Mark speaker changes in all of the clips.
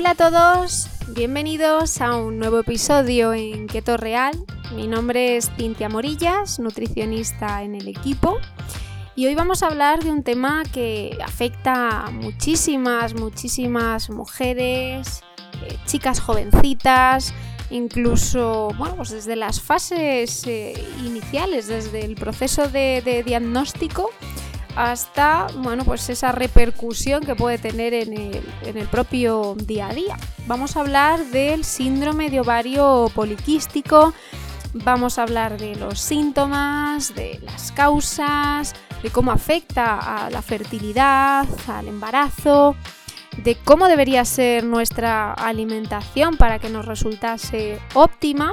Speaker 1: Hola a todos, bienvenidos a un nuevo episodio en Keto Real. Mi nombre es Cintia Morillas, nutricionista en el equipo. Y hoy vamos a hablar de un tema que afecta a muchísimas, muchísimas mujeres, eh, chicas jovencitas, incluso, bueno, pues desde las fases eh, iniciales, desde el proceso de diagnóstico hasta bueno, pues esa repercusión que puede tener en el, propio día a día. Vamos a hablar del síndrome de ovario poliquístico, vamos a hablar de los síntomas, de las causas, de cómo afecta a la fertilidad, al embarazo, de cómo debería ser nuestra alimentación para que nos resultase óptima,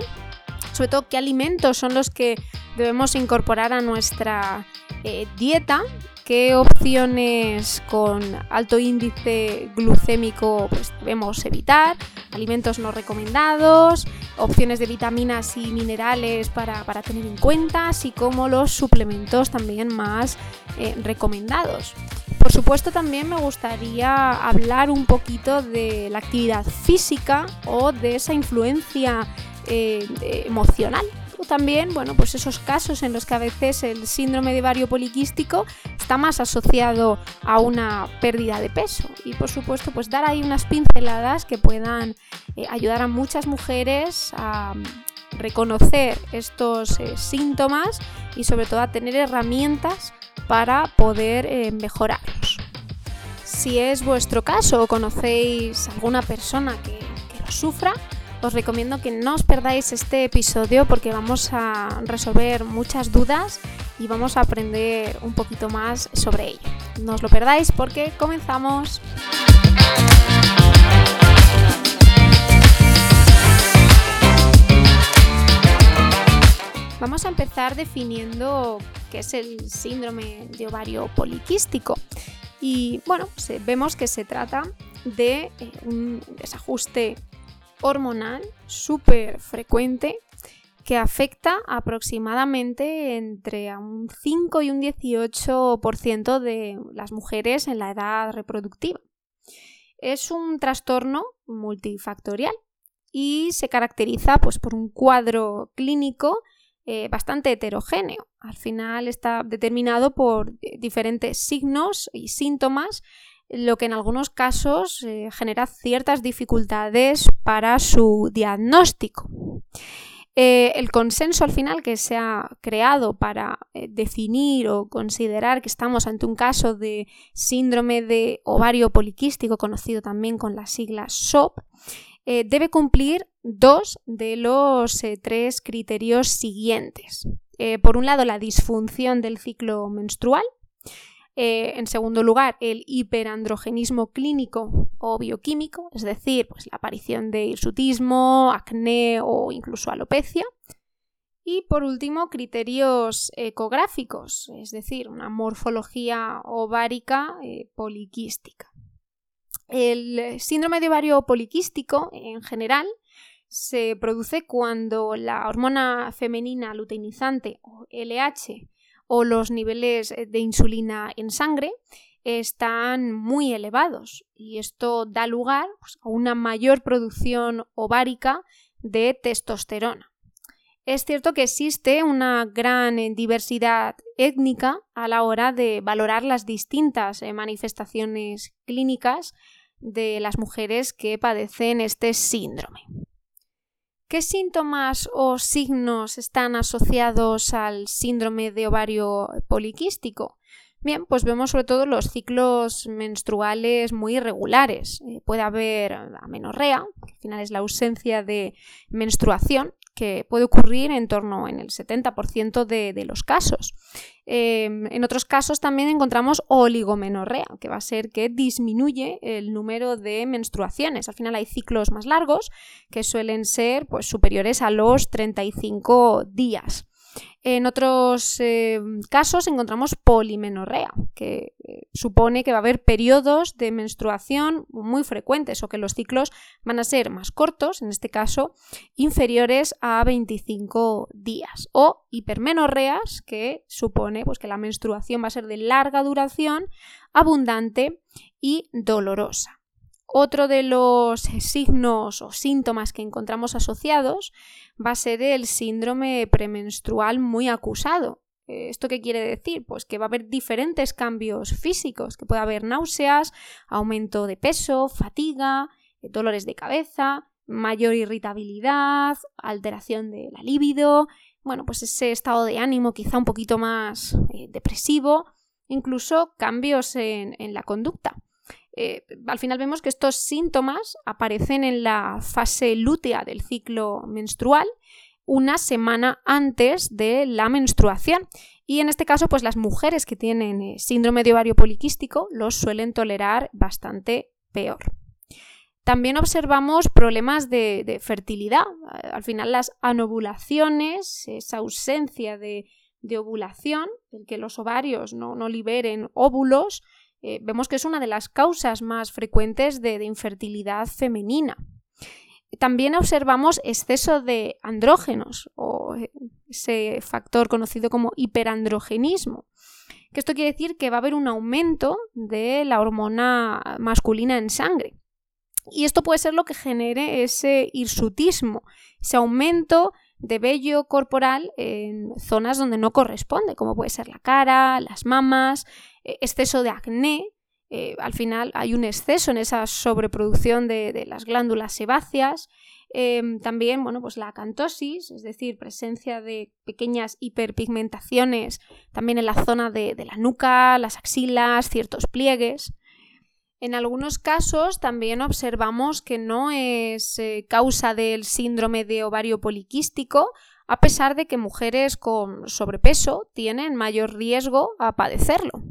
Speaker 1: sobre todo qué alimentos son los que debemos incorporar a nuestra eh, dieta, qué opciones con alto índice glucémico pues, debemos evitar, alimentos no recomendados, opciones de vitaminas y minerales para, tener en cuenta, así como los suplementos también más eh, recomendados. Por supuesto también me gustaría hablar un poquito de la actividad física o de esa influencia eh, emocional también, bueno, pues esos casos en los que a veces el síndrome de ovario poliquístico está más asociado a una pérdida de peso. Y por supuesto, pues dar ahí unas pinceladas que puedan eh, ayudar a muchas mujeres a mm, reconocer estos eh, síntomas y sobre todo a tener herramientas para poder eh, mejorarlos. Si es vuestro caso o conocéis alguna persona que, que lo sufra, os recomiendo que no os perdáis este episodio porque vamos a resolver muchas dudas y vamos a aprender un poquito más sobre ello. No os lo perdáis porque comenzamos. Vamos a empezar definiendo qué es el síndrome de ovario poliquístico. Y bueno, vemos que se trata de eh, un desajuste hormonal súper frecuente que afecta aproximadamente entre un 5 y un 18% de las mujeres en la edad reproductiva. Es un trastorno multifactorial y se caracteriza pues, por un cuadro clínico eh, bastante heterogéneo. Al final está determinado por diferentes signos y síntomas lo que en algunos casos eh, genera ciertas dificultades para su diagnóstico. Eh, el consenso al final que se ha creado para eh, definir o considerar que estamos ante un caso de síndrome de ovario poliquístico, conocido también con la sigla SOP, debe cumplir dos de los tres criterios siguientes. por un lado, la disfunción del ciclo menstrual, eh, en segundo lugar, el hiperandrogenismo clínico o bioquímico, es decir, pues, la aparición de hirsutismo, acné o incluso alopecia. Y por último, criterios ecográficos, es decir, una morfología ovárica eh, poliquística. El síndrome de ovario poliquístico, en general, se produce cuando la hormona femenina luteinizante o LH o los niveles eh, de insulina en sangre están muy elevados y esto da lugar pues, a una mayor producción ovárica de testosterona. Es cierto que existe una gran eh, diversidad étnica a la hora de valorar las distintas eh, manifestaciones clínicas de las mujeres que padecen este síndrome. ¿Qué síntomas o signos están asociados al síndrome de ovario poliquístico? Bien, pues vemos sobre todo los ciclos menstruales muy irregulares. Eh, puede haber amenorrea, que al final es la ausencia de menstruación, que puede ocurrir en torno en el 70% de, los casos. Em, en otros casos también encontramos oligomenorrea, que va a ser que disminuye el número de menstruaciones. Al final hay ciclos más largos que suelen ser pues, superiores a los 35 días. En otros eh, casos encontramos polimenorrea, que eh, supone que va a haber periodos de menstruación muy frecuentes o que los ciclos van a ser más cortos, en este caso inferiores a 25 días. O hipermenorreas, que supone pues, que la menstruación va a ser de larga duración, abundante y dolorosa. Otro de los signos o síntomas que encontramos asociados va a ser el síndrome premenstrual muy acusado. ¿Esto qué quiere decir? Pues que va a haber diferentes cambios físicos, que puede haber náuseas, aumento de peso, fatiga, dolores de cabeza, mayor irritabilidad, alteración de la libido, bueno, pues ese estado de ánimo quizá un poquito más eh, depresivo, incluso cambios en, la conducta. Eh, al final vemos que estos síntomas aparecen en la fase lútea del ciclo menstrual una semana antes de la menstruación. Y en este caso, pues las mujeres que tienen eh, síndrome de ovario poliquístico los suelen tolerar bastante peor. También observamos problemas de, fertilidad. Al final las anovulaciones, esa ausencia de, ovulación, el que los ovarios no, liberen óvulos, eh, vemos que es una de las causas más frecuentes de, infertilidad femenina. También observamos exceso de andrógenos o ese factor conocido como hiperandrogenismo. Que esto quiere decir que va a haber un aumento de la hormona masculina en sangre. Y esto puede ser lo que genere ese hirsutismo, ese aumento de vello corporal en zonas donde no corresponde, como puede ser la cara, las mamas, eh, exceso de acné. Eh, al final hay un exceso en esa sobreproducción de, las glándulas sebáceas. Em, también, bueno, pues la acantosis, es decir, presencia de pequeñas hiperpigmentaciones también en la zona de la nuca, las axilas, ciertos pliegues. En algunos casos también observamos que no es eh, causa del síndrome de ovario poliquístico, a pesar de que mujeres con sobrepeso tienen mayor riesgo a padecerlo.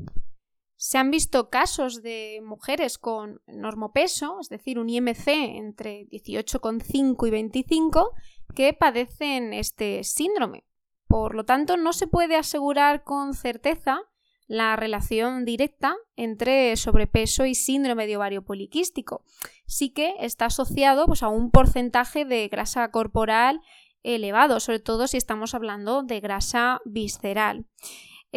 Speaker 1: Se han visto casos de mujeres con normopeso, es decir, un IMC entre 18,5 y 25, que padecen este síndrome. Por lo tanto, no se puede asegurar con certeza la relación directa entre sobrepeso y síndrome de ovario poliquístico. Sí que está asociado pues, a un porcentaje de grasa corporal elevado, sobre todo si estamos hablando de grasa visceral.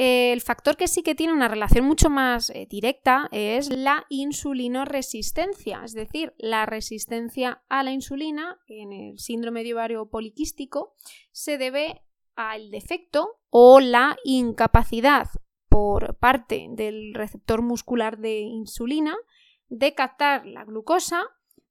Speaker 1: El factor que sí que tiene una relación mucho más eh, directa es la insulinoresistencia, es decir, la resistencia a la insulina en el síndrome de ovario poliquístico se debe al defecto o la incapacidad por parte del receptor muscular de insulina de captar la glucosa,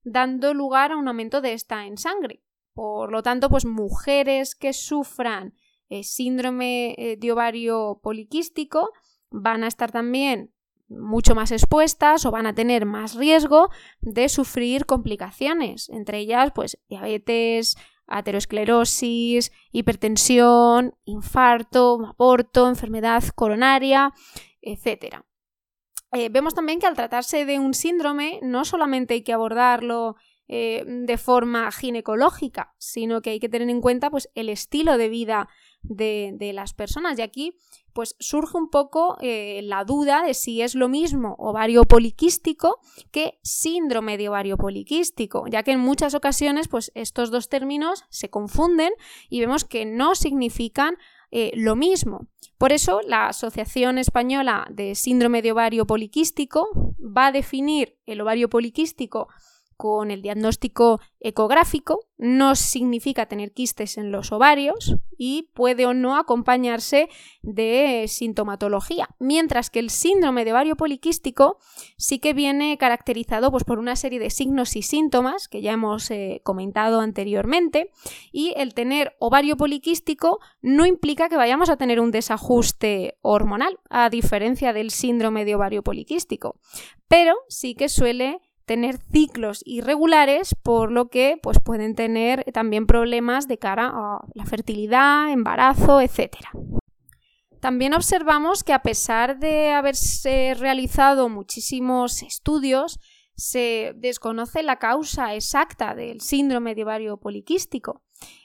Speaker 1: dando lugar a un aumento de esta en sangre. Por lo tanto, pues mujeres que sufran eh, síndrome eh, de ovario poliquístico van a estar también mucho más expuestas o van a tener más riesgo de sufrir complicaciones, entre ellas pues diabetes, aterosclerosis, hipertensión, infarto, aborto, enfermedad coronaria, etc. Eh, vemos también que al tratarse de un síndrome no solamente hay que abordarlo de forma ginecológica, sino que hay que tener en cuenta pues, el estilo de vida de, las personas. Y aquí pues surge un poco eh, la duda de si es lo mismo ovario poliquístico que síndrome de ovario poliquístico, ya que en muchas ocasiones pues estos dos términos se confunden y vemos que no significan eh, lo mismo. Por eso la Asociación Española de Síndrome de Ovario Poliquístico va a definir el ovario poliquístico con el diagnóstico ecográfico, no significa tener quistes en los ovarios y puede o no acompañarse de sintomatología, mientras que el síndrome de ovario poliquístico sí que viene caracterizado pues, por una serie de signos y síntomas que ya hemos eh, comentado anteriormente y el tener ovario poliquístico no implica que vayamos a tener un desajuste hormonal, a diferencia del síndrome de ovario poliquístico, pero sí que suele tener ciclos irregulares, por lo que pues, pueden tener también problemas de cara a la fertilidad, embarazo, etc. También observamos que a pesar de haberse realizado muchísimos estudios, se desconoce la causa exacta del síndrome de ovario poliquístico.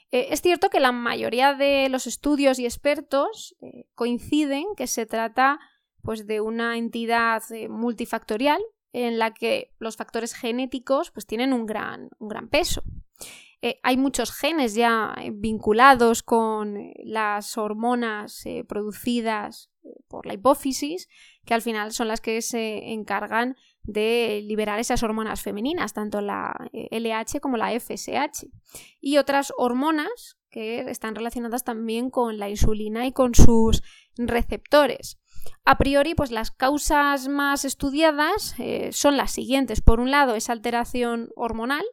Speaker 1: Eh, es cierto que la mayoría de los estudios y expertos eh, coinciden que se trata pues, de una entidad eh, multifactorial en la que los factores genéticos pues, tienen un gran, un gran peso. Eh, hay muchos genes ya vinculados con las hormonas eh, producidas por la hipófisis, que al final son las que se encargan de liberar esas hormonas femeninas, tanto la LH como la FSH. Y otras hormonas que están relacionadas también con la insulina y con sus receptores. A priori, pues las causas más estudiadas eh, son las siguientes. Por un lado, esa alteración hormonal,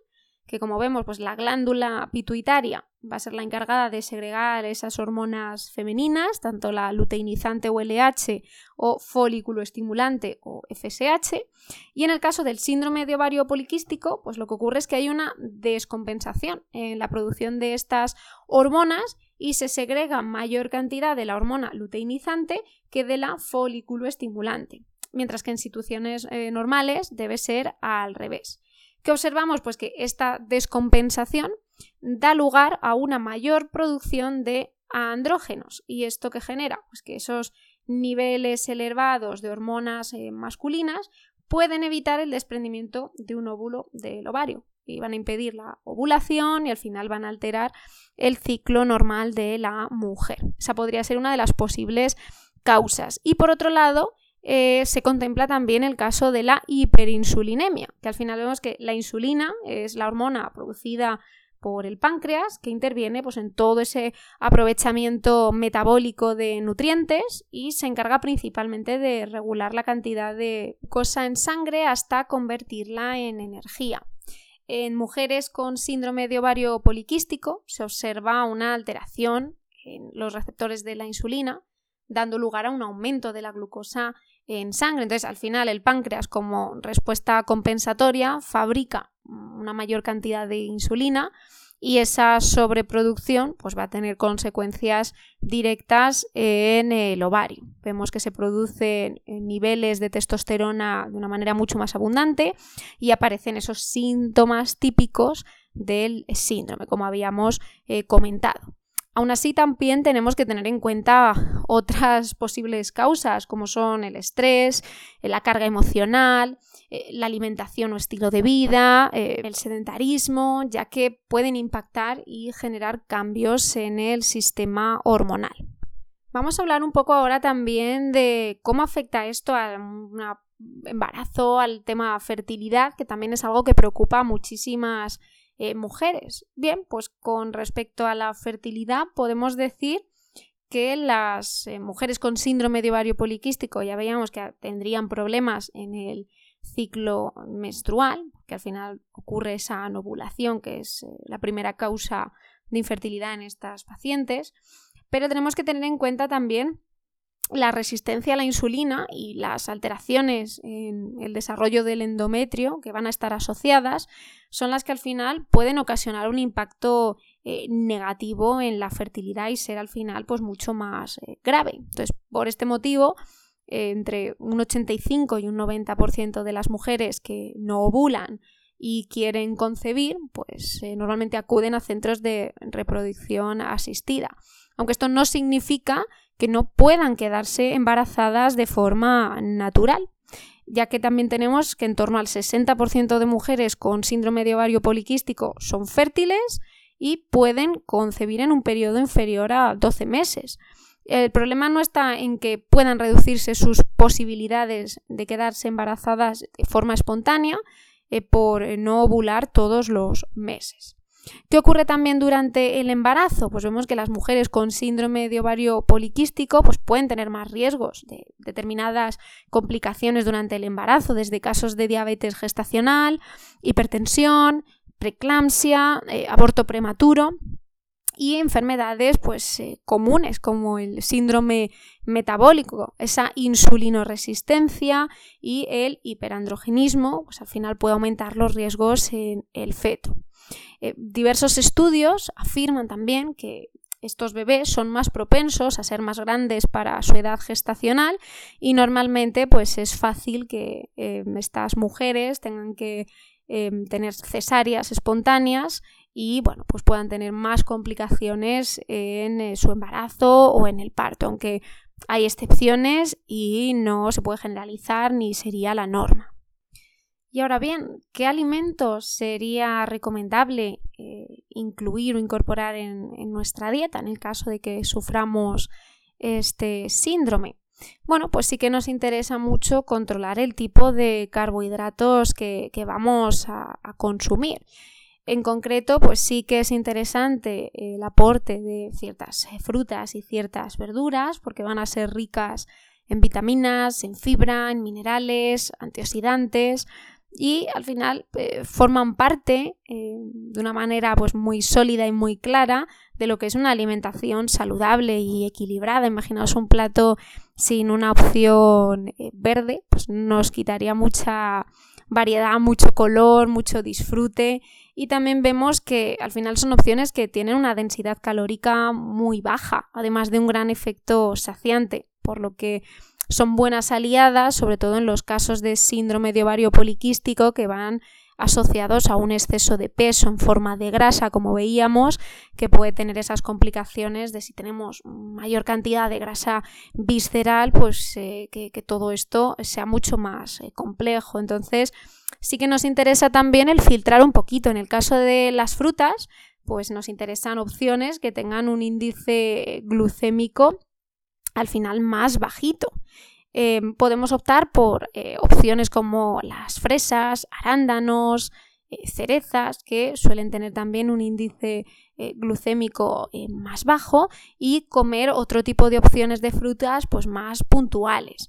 Speaker 1: que como vemos, pues la glándula pituitaria va a ser la encargada de segregar esas hormonas femeninas, tanto la luteinizante o LH o folículo estimulante o FSH. Y en el caso del síndrome de ovario poliquístico, pues lo que ocurre es que hay una descompensación en la producción de estas hormonas y se segrega mayor cantidad de la hormona luteinizante que de la folículo estimulante. Mientras que en situaciones eh, normales debe ser al revés. ¿Qué observamos? Pues que esta descompensación da lugar a una mayor producción de andrógenos. ¿Y esto qué genera? Pues que esos niveles elevados de hormonas eh, masculinas pueden evitar el desprendimiento de un óvulo del ovario y van a impedir la ovulación y al final van a alterar el ciclo normal de la mujer. Esa podría ser una de las posibles causas. Y por otro lado, eh, se contempla también el caso de la hiperinsulinemia, que al final vemos que la insulina es la hormona producida por el páncreas que interviene pues, en todo ese aprovechamiento metabólico de nutrientes y se encarga principalmente de regular la cantidad de cosa en sangre hasta convertirla en energía. En mujeres con síndrome de ovario poliquístico se observa una alteración en los receptores de la insulina, dando lugar a un aumento de la glucosa en sangre. Entonces, al final, el páncreas, como respuesta compensatoria, fabrica una mayor cantidad de insulina y esa sobreproducción pues, va a tener consecuencias directas en el ovario. Vemos que se producen niveles de testosterona de una manera mucho más abundante y aparecen esos síntomas típicos del síndrome, como habíamos eh, comentado. Aún así, también tenemos que tener en cuenta otras posibles causas, como son el estrés, la carga emocional, eh, la alimentación o estilo de vida, eh, el sedentarismo, ya que pueden impactar y generar cambios en el sistema hormonal. Vamos a hablar un poco ahora también de cómo afecta esto a embarazo, al tema fertilidad, que también es algo que preocupa a muchísimas eh, mujeres. Bien, pues con respecto a la fertilidad podemos decir que las eh, mujeres con síndrome de ovario poliquístico ya veíamos que tendrían problemas en el ciclo menstrual, que al final ocurre esa anovulación, que es eh, la primera causa de infertilidad en estas pacientes, pero tenemos que tener en cuenta también la resistencia a la insulina y las alteraciones en el desarrollo del endometrio que van a estar asociadas son las que al final pueden ocasionar un impacto eh, negativo en la fertilidad y ser al final pues mucho más eh, grave. Entonces, por este motivo, eh, entre un 85 y un 90% de las mujeres que no ovulan y quieren concebir, pues normalmente acuden a centros de reproducción asistida. Aunque esto no significa que no puedan quedarse embarazadas de forma natural, ya que también tenemos que en torno al 60% de mujeres con síndrome de ovario poliquístico son fértiles y pueden concebir en un periodo inferior a 12 meses. El problema no está en que puedan reducirse sus posibilidades de quedarse embarazadas de forma espontánea eh, por no ovular todos los meses. ¿Qué ocurre también durante el embarazo? Pues vemos que las mujeres con síndrome de ovario poliquístico pues pueden tener más riesgos de determinadas complicaciones durante el embarazo, desde casos de diabetes gestacional, hipertensión, preeclampsia, eh, aborto prematuro y enfermedades pues eh, comunes como el síndrome metabólico, esa insulinoresistencia y el hiperandrogenismo, pues al final puede aumentar los riesgos en el feto. Eh, diversos estudios afirman también que estos bebés son más propensos a ser más grandes para su edad gestacional y normalmente pues es fácil que eh, estas mujeres tengan que tener cesáreas espontáneas y bueno pues puedan tener más complicaciones en su embarazo o en el parto aunque hay excepciones y no se puede generalizar ni sería la norma. Y ahora bien, ¿qué alimentos sería recomendable eh, incluir o incorporar en, nuestra dieta en el caso de que suframos este síndrome? bueno, pues sí que nos interesa mucho controlar el tipo de carbohidratos que, vamos a, consumir. En concreto, pues sí que es interesante el aporte de ciertas frutas y ciertas verduras, porque van a ser ricas en vitaminas, en fibra, en minerales, antioxidantes, y al final eh, forman parte eh, de una manera pues muy sólida y muy clara de lo que es una alimentación saludable y equilibrada. Imaginaos un plato sin una opción eh, verde, pues nos quitaría mucha variedad, mucho color, mucho disfrute. Y también vemos que al final son opciones que tienen una densidad calórica muy baja, además de un gran efecto saciante, por lo que son buenas aliadas, sobre todo en los casos de síndrome de ovario poliquístico que van asociados a un exceso de peso en forma de grasa, como veíamos, que puede tener esas complicaciones de si tenemos mayor cantidad de grasa visceral, pues eh, que, todo esto sea mucho más eh, complejo. Entonces, sí que nos interesa también el filtrar un poquito. En el caso de las frutas, pues nos interesan opciones que tengan un índice glucémico al final más bajito. Em, podemos optar por eh, opciones como las fresas, arándanos, eh, cerezas, que suelen tener también un índice eh, glucémico más bajo, y comer otro tipo de opciones de frutas pues más puntuales.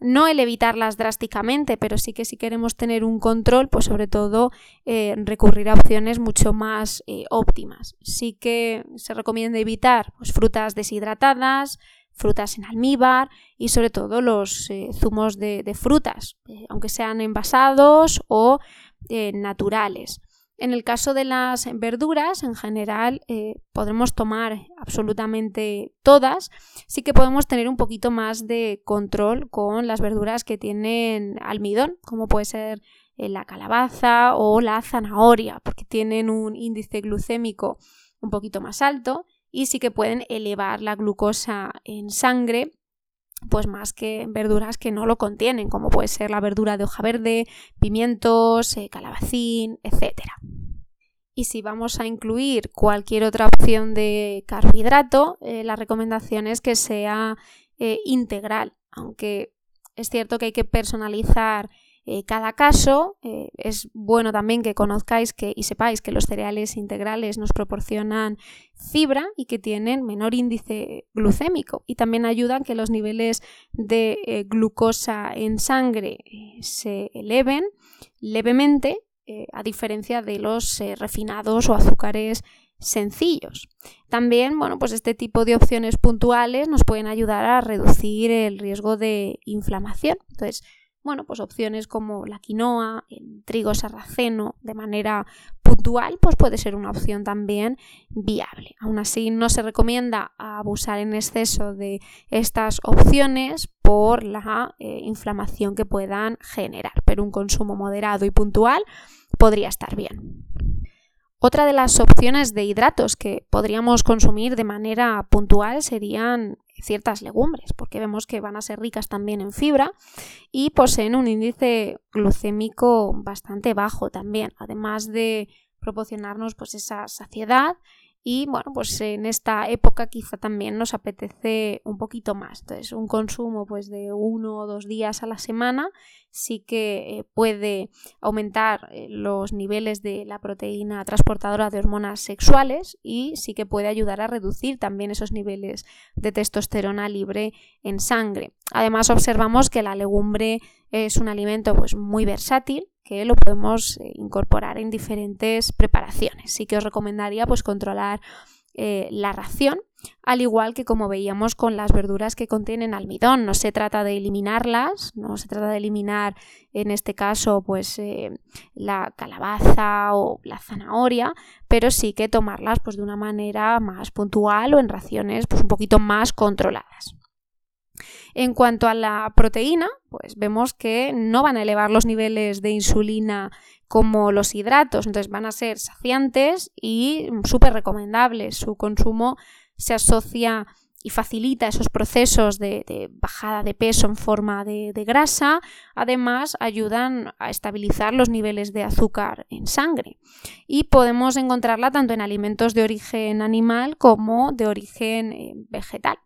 Speaker 1: No el evitarlas drásticamente, pero sí que si queremos tener un control, pues sobre todo recurrir a opciones mucho más óptimas. Sí que se recomienda evitar pues, frutas deshidratadas, frutas en almíbar y sobre todo los eh, zumos de, frutas, eh, aunque sean envasados o eh, naturales. En el caso de las verduras, en general, podremos tomar absolutamente todas. Sí que podemos tener un poquito más de control con las verduras que tienen almidón, como puede ser la calabaza o la zanahoria, porque tienen un índice glucémico un poquito más alto y sí que pueden elevar la glucosa en sangre pues más que verduras que no lo contienen, como puede ser la verdura de hoja verde, pimientos, eh, calabacín, etc. Y si vamos a incluir cualquier otra opción de carbohidrato, eh, la recomendación es que sea eh, integral, aunque es cierto que hay que personalizar eh, cada caso eh, es bueno también que conozcáis que, y sepáis que los cereales integrales nos proporcionan fibra y que tienen menor índice glucémico y también ayudan que los niveles de eh, glucosa en sangre se eleven levemente a diferencia de los refinados o azúcares sencillos. También, bueno, pues este tipo de opciones puntuales nos pueden ayudar a reducir el riesgo de inflamación. Entonces, bueno, pues opciones como la quinoa, el trigo sarraceno de manera puntual, pues puede ser una opción también viable. Aún así, no se recomienda abusar en exceso de estas opciones por la eh, inflamación que puedan generar, pero un consumo moderado y puntual podría estar bien. Otra de las opciones de hidratos que podríamos consumir de manera puntual serían ciertas legumbres, porque vemos que van a ser ricas también en fibra y poseen un índice glucémico bastante bajo también, además de proporcionarnos pues esa saciedad y bueno, pues en esta época quizá también nos apetece un poquito más. Entonces, un consumo pues de uno o dos días a la semana sí que eh, puede aumentar eh, los niveles de la proteína transportadora de hormonas sexuales y sí que puede ayudar a reducir también esos niveles de testosterona libre en sangre. Además, observamos que la legumbre es un alimento pues muy versátil que lo podemos eh, incorporar en diferentes preparaciones. Sí que os recomendaría pues controlar eh, la ración, al igual que como veíamos con las verduras que contienen almidón. No se trata de eliminarlas, no se trata de eliminar en este caso pues eh, la calabaza o la zanahoria, pero sí que tomarlas pues de una manera más puntual o en raciones pues un poquito más controladas. En cuanto a la proteína, pues vemos que no van a elevar los niveles de insulina como los hidratos, entonces van a ser saciantes y súper recomendables. Su consumo se asocia y facilita esos procesos de, bajada de peso en forma de, grasa. Además, ayudan a estabilizar los niveles de azúcar en sangre. Y podemos encontrarla tanto en alimentos de origen animal como de origen eh, vegetal.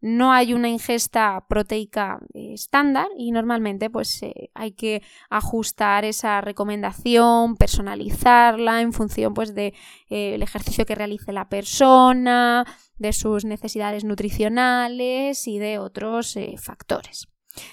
Speaker 1: No hay una ingesta proteica eh, estándar y normalmente pues eh, hay que ajustar esa recomendación, personalizarla en función pues del ejercicio que realice la persona, de sus necesidades nutricionales y de otros factores.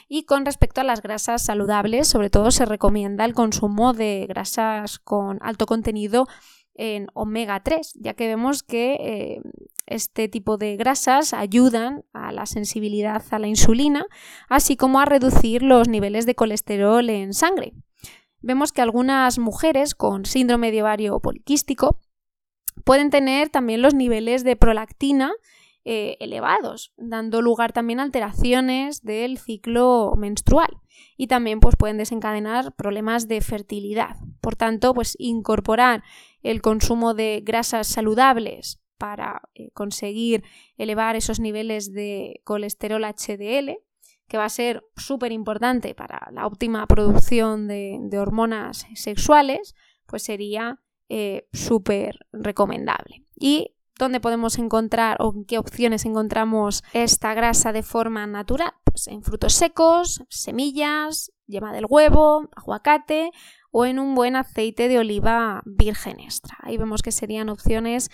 Speaker 1: Y con respecto a las grasas saludables, sobre todo se recomienda el consumo de grasas con alto contenido en omega 3, ya que vemos que eh, este tipo de grasas ayudan a la sensibilidad a la insulina, así como a reducir los niveles de colesterol en sangre. Vemos que algunas mujeres con síndrome de ovario poliquístico pueden tener también los niveles de prolactina eh, elevados, dando lugar también a alteraciones del ciclo menstrual y también pues, pueden desencadenar problemas de fertilidad. Por tanto, pues incorporar el consumo de grasas saludables para eh, conseguir elevar esos niveles de colesterol HDL, que va a ser súper importante para la óptima producción de, hormonas sexuales, pues sería eh, súper recomendable. Y ¿Dónde podemos encontrar o en qué opciones encontramos esta grasa de forma natural? Pues en frutos secos, semillas, yema del huevo, aguacate o en un buen aceite de oliva virgen extra. Ahí vemos que serían opciones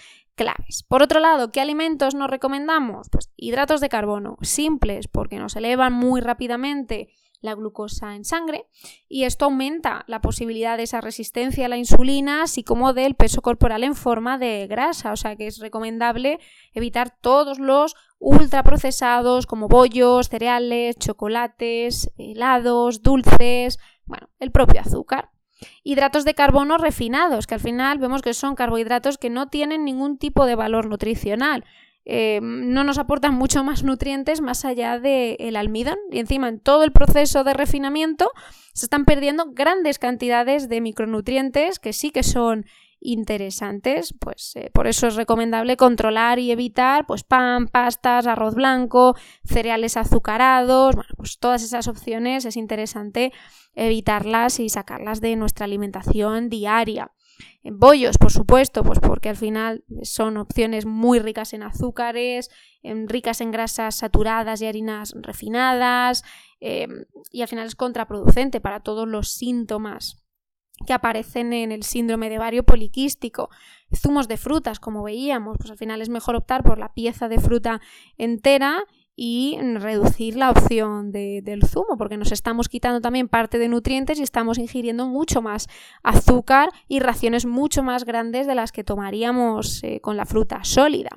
Speaker 1: Por otro lado, ¿qué alimentos nos recomendamos? Pues hidratos de carbono simples porque nos elevan muy rápidamente la glucosa en sangre y esto aumenta la posibilidad de esa resistencia a la insulina, así como del peso corporal en forma de grasa, o sea que es recomendable evitar todos los ultraprocesados como bollos, cereales, chocolates, helados, dulces, bueno, el propio azúcar. Hidratos de carbono refinados, que al final vemos que son carbohidratos que no tienen ningún tipo de valor nutricional. Eh, no nos aportan mucho más nutrientes más allá del almidón. Y encima, en todo el proceso de refinamiento, se están perdiendo grandes cantidades de micronutrientes que sí que son interesantes, pues eh, por eso es recomendable controlar y evitar pues pan, pastas, arroz blanco, cereales azucarados, bueno, pues todas esas opciones es interesante evitarlas y sacarlas de nuestra alimentación diaria. En bollos, por supuesto, pues porque al final son opciones muy ricas en azúcares, ricas en grasas saturadas y harinas refinadas, em, y al final es contraproducente para todos los síntomas que aparecen en el síndrome de vario poliquístico. Zumos de frutas, como veíamos, pues al final es mejor optar por la pieza de fruta entera y reducir la opción del zumo, porque nos estamos quitando también parte de nutrientes y estamos ingiriendo mucho más azúcar y raciones mucho más grandes de las que tomaríamos eh, con la fruta sólida.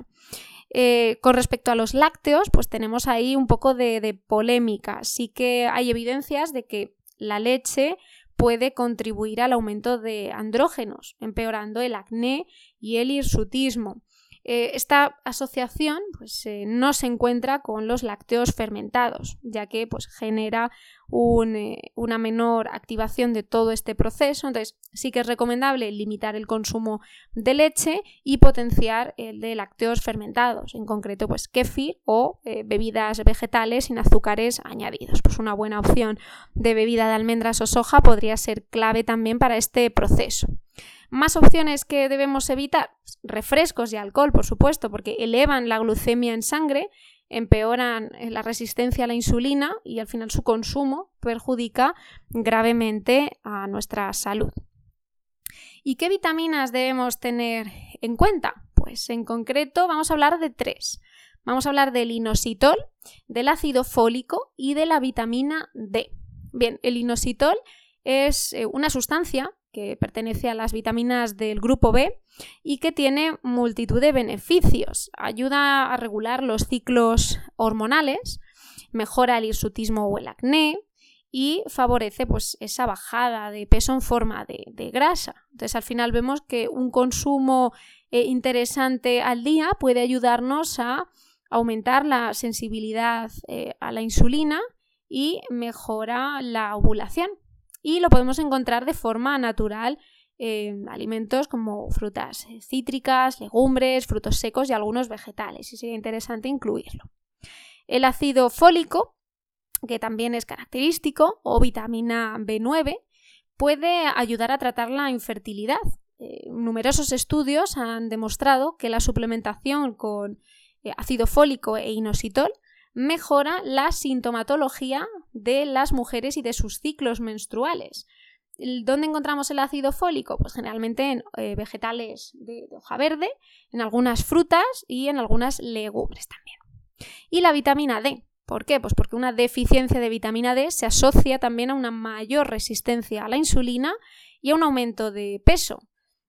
Speaker 1: Eh, con respecto a los lácteos, pues tenemos ahí un poco de, de polémica. Sí que hay evidencias de que la leche puede contribuir al aumento de andrógenos, empeorando el acné y el hirsutismo. Eh, esta asociación pues, eh, no se encuentra con los lácteos fermentados, ya que pues, genera eh, una menor activación de todo este proceso. Entonces, sí que es recomendable limitar el consumo de leche y potenciar el de lácteos fermentados, en concreto, pues kefir o bebidas vegetales sin azúcares añadidos. Pues una buena opción de bebida de almendras o soja podría ser clave también para este proceso. Más opciones que debemos evitar, refrescos y alcohol, por supuesto, porque elevan la glucemia en sangre, empeoran eh, la resistencia a la insulina y al final su consumo perjudica gravemente a nuestra salud. ¿Y qué vitaminas debemos tener en cuenta? Pues en concreto vamos a hablar de tres. Vamos a hablar del inositol, del ácido fólico y de la vitamina D. Bien, el inositol es eh, una sustancia que pertenece a las vitaminas del grupo B y que tiene multitud de beneficios. Ayuda a regular los ciclos hormonales, mejora el hirsutismo o el acné y favorece pues, esa bajada de peso en forma de, grasa. Entonces al final vemos que un consumo eh, interesante al día puede ayudarnos a aumentar la sensibilidad eh, a la insulina y mejora la ovulación y lo podemos encontrar de forma natural en alimentos como frutas cítricas, legumbres, frutos secos y algunos vegetales, y sería interesante incluirlo. El ácido fólico, que también es característico, o vitamina B9, puede ayudar a tratar la infertilidad. Eh, numerosos estudios han demostrado que la suplementación con eh, ácido fólico e inositol mejora la sintomatología de las mujeres y de sus ciclos menstruales. ¿Dónde encontramos el ácido fólico? Pues generalmente en eh, vegetales de, hoja verde, en algunas frutas y en algunas legumbres también. Y la vitamina D. ¿Por qué? Pues porque una deficiencia de vitamina D se asocia también a una mayor resistencia a la insulina y a un aumento de peso.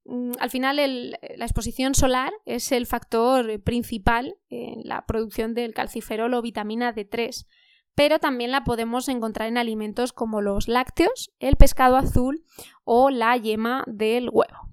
Speaker 1: Mm, al final la exposición solar es el factor principal en la producción del calciferol o vitamina D3, pero también la podemos encontrar en alimentos como los lácteos, el pescado azul o la yema del huevo.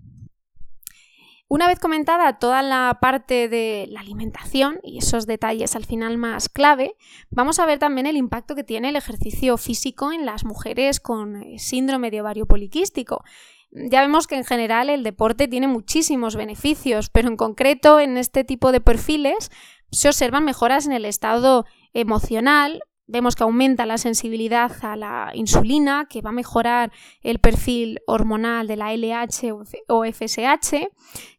Speaker 1: Una vez comentada toda la parte de la alimentación y esos detalles al final más clave, vamos a ver también el impacto que tiene el ejercicio físico en las mujeres con síndrome de ovario poliquístico. Ya vemos que en general el deporte tiene muchísimos beneficios, pero en concreto en este tipo de perfiles se observan mejoras en el estado emocional, vemos que aumenta la sensibilidad a la insulina, que va a mejorar el perfil hormonal de la LH o FSH,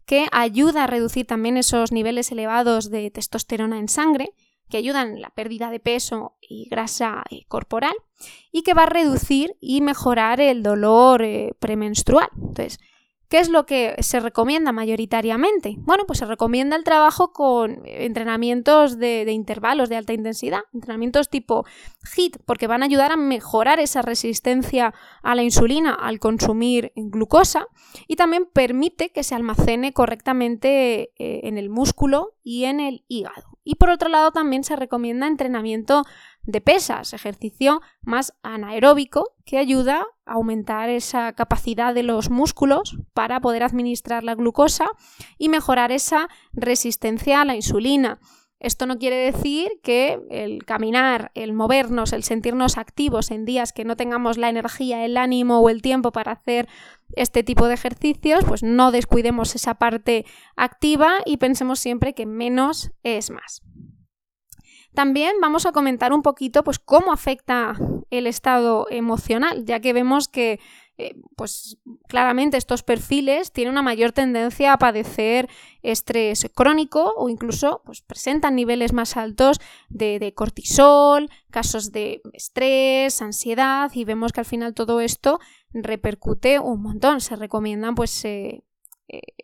Speaker 1: que ayuda a reducir también esos niveles elevados de testosterona en sangre que ayudan en la pérdida de peso y grasa eh, corporal y que va a reducir y mejorar el dolor eh, premenstrual. Entonces, ¿Qué es lo que se recomienda mayoritariamente? Bueno, pues se recomienda el trabajo con entrenamientos de, intervalos de alta intensidad, entrenamientos tipo HIT, porque van a ayudar a mejorar esa resistencia a la insulina al consumir glucosa y también permite que se almacene correctamente eh, en el músculo y en el hígado. Y por otro lado también se recomienda entrenamiento de pesas, ejercicio más anaeróbico que ayuda a aumentar esa capacidad de los músculos para poder administrar la glucosa y mejorar esa resistencia a la insulina. Esto no quiere decir que el caminar, el movernos, el sentirnos activos en días que no tengamos la energía, el ánimo o el tiempo para hacer este tipo de ejercicios, pues no descuidemos esa parte activa y pensemos siempre que menos es más. También vamos a comentar un poquito pues, cómo afecta el estado emocional, ya que vemos que eh, pues claramente estos perfiles tienen una mayor tendencia a padecer estrés crónico o incluso pues, presentan niveles más altos de, cortisol, casos de estrés, ansiedad y vemos que al final todo esto repercute un montón. Se recomiendan pues eh,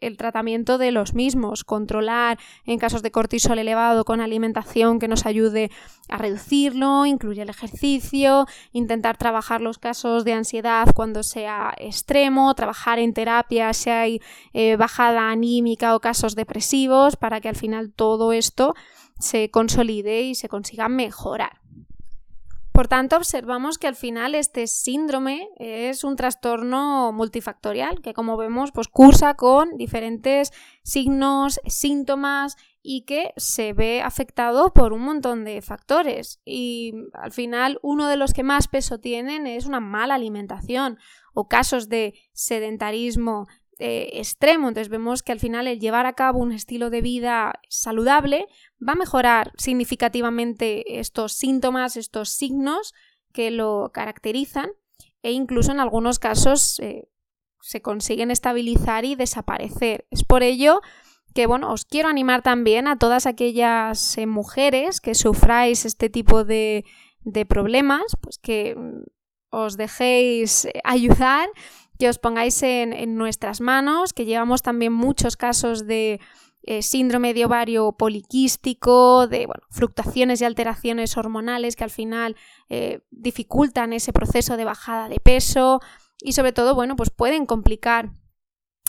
Speaker 1: el tratamiento de los mismos, controlar en casos de cortisol elevado con alimentación que nos ayude a reducirlo, incluye el ejercicio, intentar trabajar los casos de ansiedad cuando sea extremo, trabajar en terapia si hay eh, bajada anímica o casos depresivos para que al final todo esto se consolide y se consiga mejorar. Por tanto, observamos que al final este síndrome es un trastorno multifactorial que, como vemos, pues cursa con diferentes signos, síntomas y que se ve afectado por un montón de factores. Y al final, uno de los que más peso tienen es una mala alimentación o casos de sedentarismo eh, extremo. Entonces vemos que al final el llevar a cabo un estilo de vida saludable va a mejorar significativamente estos síntomas, estos signos que lo caracterizan e incluso en algunos casos eh, se consiguen estabilizar y desaparecer. Es por ello que bueno, os quiero animar también a todas aquellas eh, mujeres que sufráis este tipo de, de problemas, pues que mm, os dejéis ayudar que os pongáis en, nuestras manos, que llevamos también muchos casos de eh, síndrome de ovario poliquístico, de fluctuaciones y alteraciones hormonales que al final eh, dificultan ese proceso de bajada de peso y sobre todo, bueno, pues pueden complicar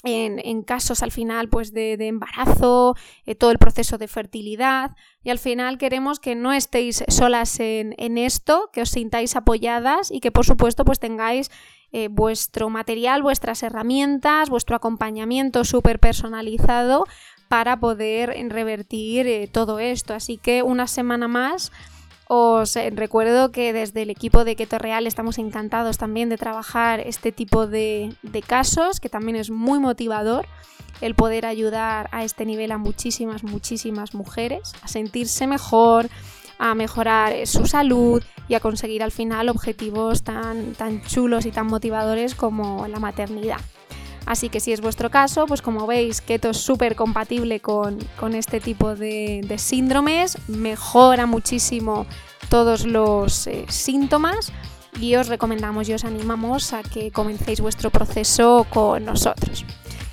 Speaker 1: en, casos al final pues de, embarazo, eh, todo el proceso de fertilidad. Y al final queremos que no estéis solas en, en, esto, que os sintáis apoyadas y que por supuesto pues tengáis eh, vuestro material, vuestras herramientas, vuestro acompañamiento súper personalizado para poder revertir eh, todo esto. Así que una semana más os eh, recuerdo que desde el equipo de Keto Real estamos encantados también de trabajar este tipo de, de casos, que también es muy motivador el poder ayudar a este nivel a muchísimas, muchísimas mujeres a sentirse mejor, a mejorar eh, su salud y a conseguir al final objetivos tan, tan chulos y tan motivadores como la maternidad. Así que si es vuestro caso, pues como veis, Keto es súper compatible con, este tipo de, síndromes, mejora muchísimo todos los eh, síntomas y os recomendamos y os animamos a que comencéis vuestro proceso con nosotros.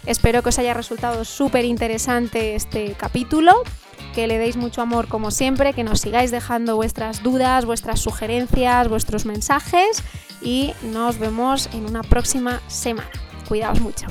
Speaker 1: Espero que os haya resultado súper interesante este capítulo, que le deis mucho amor como siempre, que nos sigáis dejando vuestras dudas, vuestras sugerencias, vuestros mensajes y nos vemos en una próxima semana. Cuidaos mucho.